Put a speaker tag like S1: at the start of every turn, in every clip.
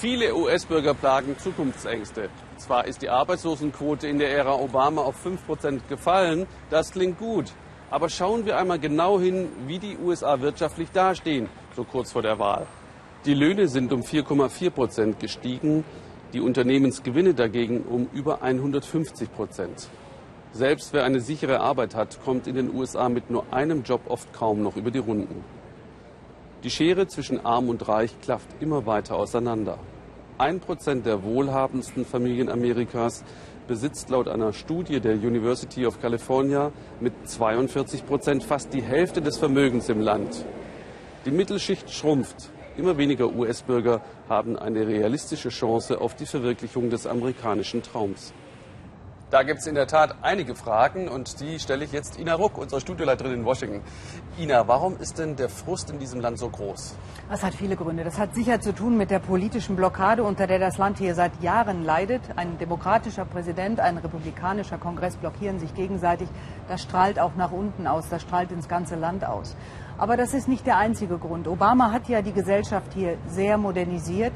S1: Viele US-Bürger plagen Zukunftsängste. Zwar ist die Arbeitslosenquote in der Ära Obama auf 5% gefallen, das klingt gut. Aber schauen wir einmal genau hin, wie die USA wirtschaftlich dastehen, so kurz vor der Wahl. Die Löhne sind um 4,4 Prozent gestiegen, die Unternehmensgewinne dagegen um über 150 Prozent. Selbst wer eine sichere Arbeit hat, kommt in den USA mit nur einem Job oft kaum noch über die Runden. Die Schere zwischen Arm und Reich klafft immer weiter auseinander. Ein Prozent der wohlhabendsten Familien Amerikas besitzt laut einer Studie der University of California mit 42 Prozent fast die Hälfte des Vermögens im Land. Die Mittelschicht schrumpft. Immer weniger US-Bürger haben eine realistische Chance auf die Verwirklichung des amerikanischen Traums. Da gibt es in der Tat einige Fragen und die stelle ich jetzt Ina Ruck, unserer Studioleiterin in Washington. Ina, warum ist denn der Frust in diesem Land so groß?
S2: Das hat viele Gründe. Das hat sicher zu tun mit der politischen Blockade, unter der das Land hier seit Jahren leidet. Ein demokratischer Präsident, ein republikanischer Kongress blockieren sich gegenseitig. Das strahlt auch nach unten aus, das strahlt ins ganze Land aus. Aber das ist nicht der einzige Grund. Obama hat ja die Gesellschaft hier sehr modernisiert.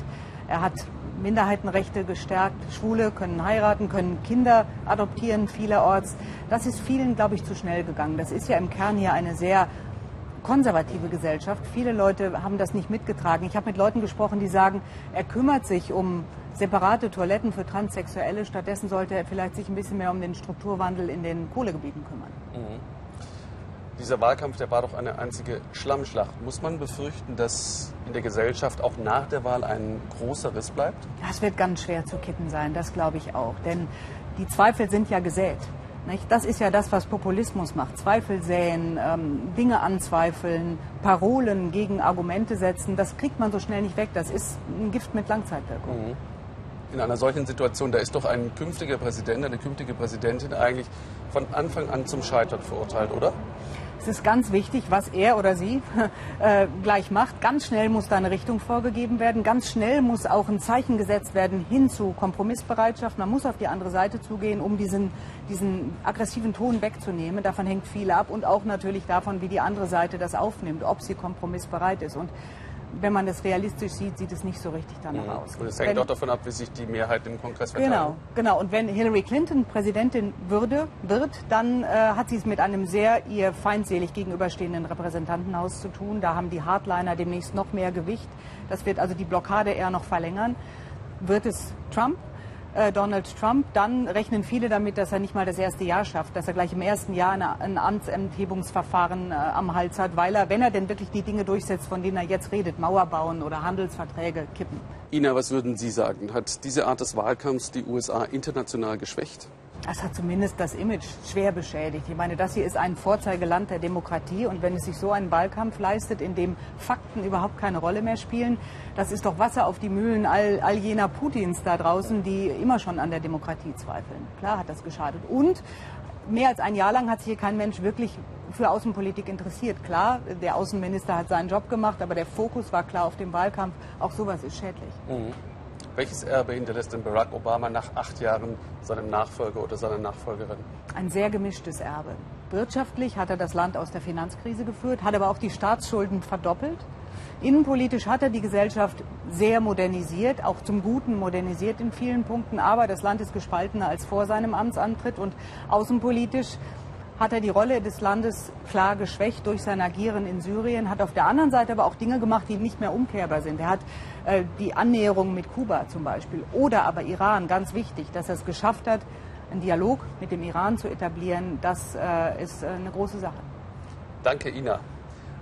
S2: Er hat Minderheitenrechte gestärkt. Schwule können heiraten, können Kinder adoptieren vielerorts. Das ist vielen, glaube ich, zu schnell gegangen. Das ist ja im Kern hier eine sehr konservative Gesellschaft. Viele Leute haben das nicht mitgetragen. Ich habe mit Leuten gesprochen, die sagen, er kümmert sich um separate Toiletten für Transsexuelle. Stattdessen sollte er vielleicht sich ein bisschen mehr um den Strukturwandel in den Kohlegebieten kümmern. Mhm.
S1: Dieser Wahlkampf, der war doch eine einzige Schlammschlacht. Muss man befürchten, dass in der Gesellschaft auch nach der Wahl ein großer Riss bleibt?
S2: Das wird ganz schwer zu kitten sein, das glaube ich auch. Denn die Zweifel sind ja gesät. Nicht? Das ist ja das, was Populismus macht. Zweifel säen, ähm, Dinge anzweifeln, Parolen gegen Argumente setzen. Das kriegt man so schnell nicht weg. Das ist ein Gift mit Langzeitwirkung. Mhm
S1: in einer solchen Situation, da ist doch ein künftiger Präsident, eine künftige Präsidentin eigentlich von Anfang an zum Scheitern verurteilt, oder?
S2: Es ist ganz wichtig, was er oder sie äh, gleich macht. Ganz schnell muss da eine Richtung vorgegeben werden. Ganz schnell muss auch ein Zeichen gesetzt werden hin zu Kompromissbereitschaft. Man muss auf die andere Seite zugehen, um diesen, diesen aggressiven Ton wegzunehmen. Davon hängt viel ab und auch natürlich davon, wie die andere Seite das aufnimmt, ob sie kompromissbereit ist. Und wenn man das realistisch sieht, sieht es nicht so richtig danach mhm. aus.
S1: Und es hängt auch davon ab, wie sich die Mehrheit im Kongress verteilt.
S2: Genau, genau. Und wenn Hillary Clinton Präsidentin würde, wird, dann äh, hat sie es mit einem sehr ihr feindselig gegenüberstehenden Repräsentantenhaus zu tun. Da haben die Hardliner demnächst noch mehr Gewicht. Das wird also die Blockade eher noch verlängern. Wird es Trump? Äh, Donald Trump, dann rechnen viele damit, dass er nicht mal das erste Jahr schafft, dass er gleich im ersten Jahr ein Amtsenthebungsverfahren äh, am Hals hat, weil er, wenn er denn wirklich die Dinge durchsetzt, von denen er jetzt redet, Mauer bauen oder Handelsverträge kippen.
S1: Ina, was würden Sie sagen? Hat diese Art des Wahlkampfs die USA international geschwächt?
S2: Das hat zumindest das Image schwer beschädigt. Ich meine, das hier ist ein Vorzeigeland der Demokratie und wenn es sich so einen Wahlkampf leistet, in dem Fakten überhaupt keine Rolle mehr spielen, das ist doch Wasser auf die Mühlen all, all jener Putins da draußen, die immer schon an der Demokratie zweifeln. Klar hat das geschadet. Und mehr als ein Jahr lang hat sich hier kein Mensch wirklich für Außenpolitik interessiert. Klar, der Außenminister hat seinen Job gemacht, aber der Fokus war klar auf dem Wahlkampf. Auch sowas ist schädlich. Mhm.
S1: Welches Erbe hinterlässt denn Barack Obama nach acht Jahren seinem Nachfolger oder seiner Nachfolgerin?
S2: Ein sehr gemischtes Erbe. Wirtschaftlich hat er das Land aus der Finanzkrise geführt, hat aber auch die Staatsschulden verdoppelt. Innenpolitisch hat er die Gesellschaft sehr modernisiert, auch zum Guten modernisiert in vielen Punkten, aber das Land ist gespaltener als vor seinem Amtsantritt und außenpolitisch hat er die Rolle des Landes klar geschwächt durch sein Agieren in Syrien, hat auf der anderen Seite aber auch Dinge gemacht, die nicht mehr umkehrbar sind. Er hat äh, die Annäherung mit Kuba zum Beispiel oder aber Iran, ganz wichtig, dass er es geschafft hat, einen Dialog mit dem Iran zu etablieren, das äh, ist äh, eine große Sache.
S1: Danke, Ina.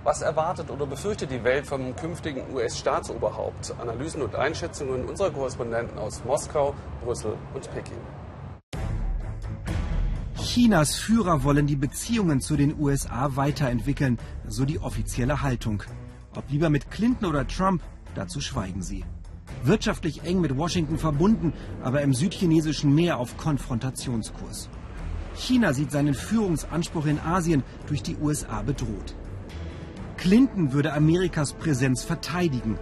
S1: Was erwartet oder befürchtet die Welt vom künftigen US-Staatsoberhaupt? Analysen und Einschätzungen unserer Korrespondenten aus Moskau, Brüssel und Peking.
S3: Chinas Führer wollen die Beziehungen zu den USA weiterentwickeln, so die offizielle Haltung. Ob lieber mit Clinton oder Trump, dazu schweigen sie. Wirtschaftlich eng mit Washington verbunden, aber im südchinesischen Meer auf Konfrontationskurs. China sieht seinen Führungsanspruch in Asien durch die USA bedroht. Clinton würde Amerikas Präsenz verteidigen.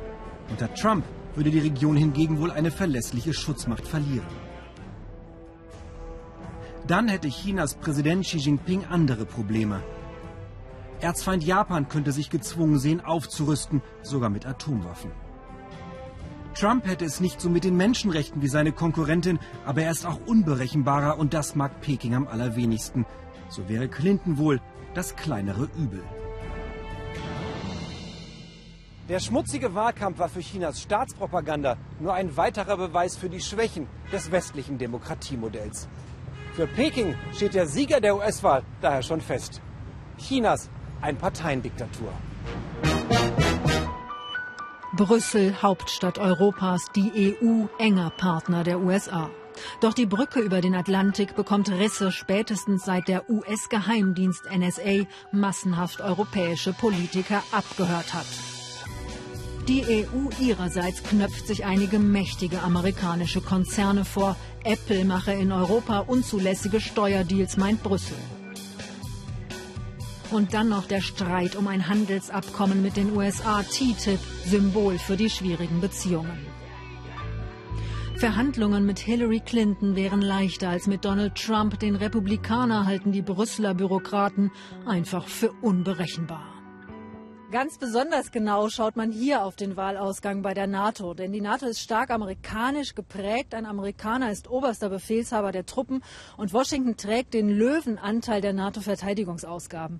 S3: Unter Trump würde die Region hingegen wohl eine verlässliche Schutzmacht verlieren. Dann hätte Chinas Präsident Xi Jinping andere Probleme. Erzfeind Japan könnte sich gezwungen sehen, aufzurüsten, sogar mit Atomwaffen. Trump hätte es nicht so mit den Menschenrechten wie seine Konkurrentin, aber er ist auch unberechenbarer und das mag Peking am allerwenigsten. So wäre Clinton wohl das kleinere Übel. Der schmutzige Wahlkampf war für Chinas Staatspropaganda nur ein weiterer Beweis für die Schwächen des westlichen Demokratiemodells. Für Peking steht der Sieger der US-Wahl daher schon fest. Chinas Einparteiendiktatur.
S4: Brüssel, Hauptstadt Europas, die EU, enger Partner der USA. Doch die Brücke über den Atlantik bekommt Risse spätestens seit der US-Geheimdienst NSA massenhaft europäische Politiker abgehört hat. Die EU ihrerseits knöpft sich einige mächtige amerikanische Konzerne vor. Apple mache in Europa unzulässige Steuerdeals, meint Brüssel. Und dann noch der Streit um ein Handelsabkommen mit den USA, TTIP, Symbol für die schwierigen Beziehungen. Verhandlungen mit Hillary Clinton wären leichter als mit Donald Trump. Den Republikaner halten die Brüsseler Bürokraten einfach für unberechenbar. Ganz besonders genau schaut man hier auf den Wahlausgang bei der NATO, denn die NATO ist stark amerikanisch geprägt. Ein Amerikaner ist oberster Befehlshaber der Truppen und Washington trägt den Löwenanteil der NATO-Verteidigungsausgaben.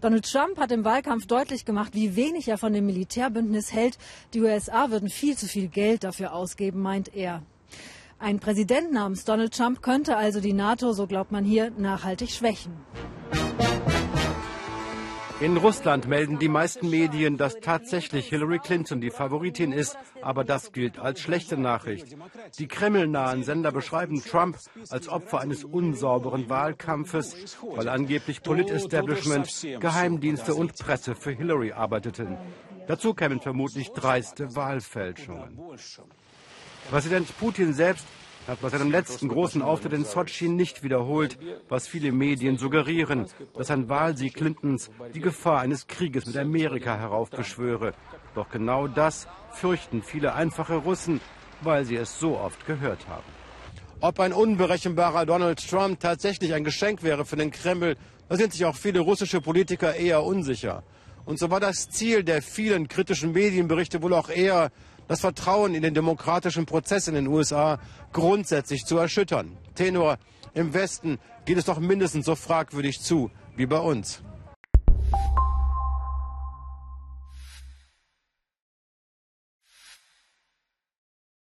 S4: Donald Trump hat im Wahlkampf deutlich gemacht, wie wenig er von dem Militärbündnis hält. Die USA würden viel zu viel Geld dafür ausgeben, meint er. Ein Präsident namens Donald Trump könnte also die NATO, so glaubt man hier, nachhaltig schwächen.
S5: In Russland melden die meisten Medien, dass tatsächlich Hillary Clinton die Favoritin ist, aber das gilt als schlechte Nachricht. Die kremlnahen Sender beschreiben Trump als Opfer eines unsauberen Wahlkampfes, weil angeblich Politestablishment, Geheimdienste und Presse für Hillary arbeiteten. Dazu kämen vermutlich dreiste Wahlfälschungen. Präsident Putin selbst hat bei seinem letzten großen Auftritt in Sochi nicht wiederholt, was viele Medien suggerieren, dass ein Wahlsieg Clintons die Gefahr eines Krieges mit Amerika heraufbeschwöre. Doch genau das fürchten viele einfache Russen, weil sie es so oft gehört haben. Ob ein unberechenbarer Donald Trump tatsächlich ein Geschenk wäre für den Kreml, da sind sich auch viele russische Politiker eher unsicher. Und so war das Ziel der vielen kritischen Medienberichte wohl auch eher, das Vertrauen in den demokratischen Prozess in den USA grundsätzlich zu erschüttern. Tenor, im Westen geht es doch mindestens so fragwürdig zu wie bei uns.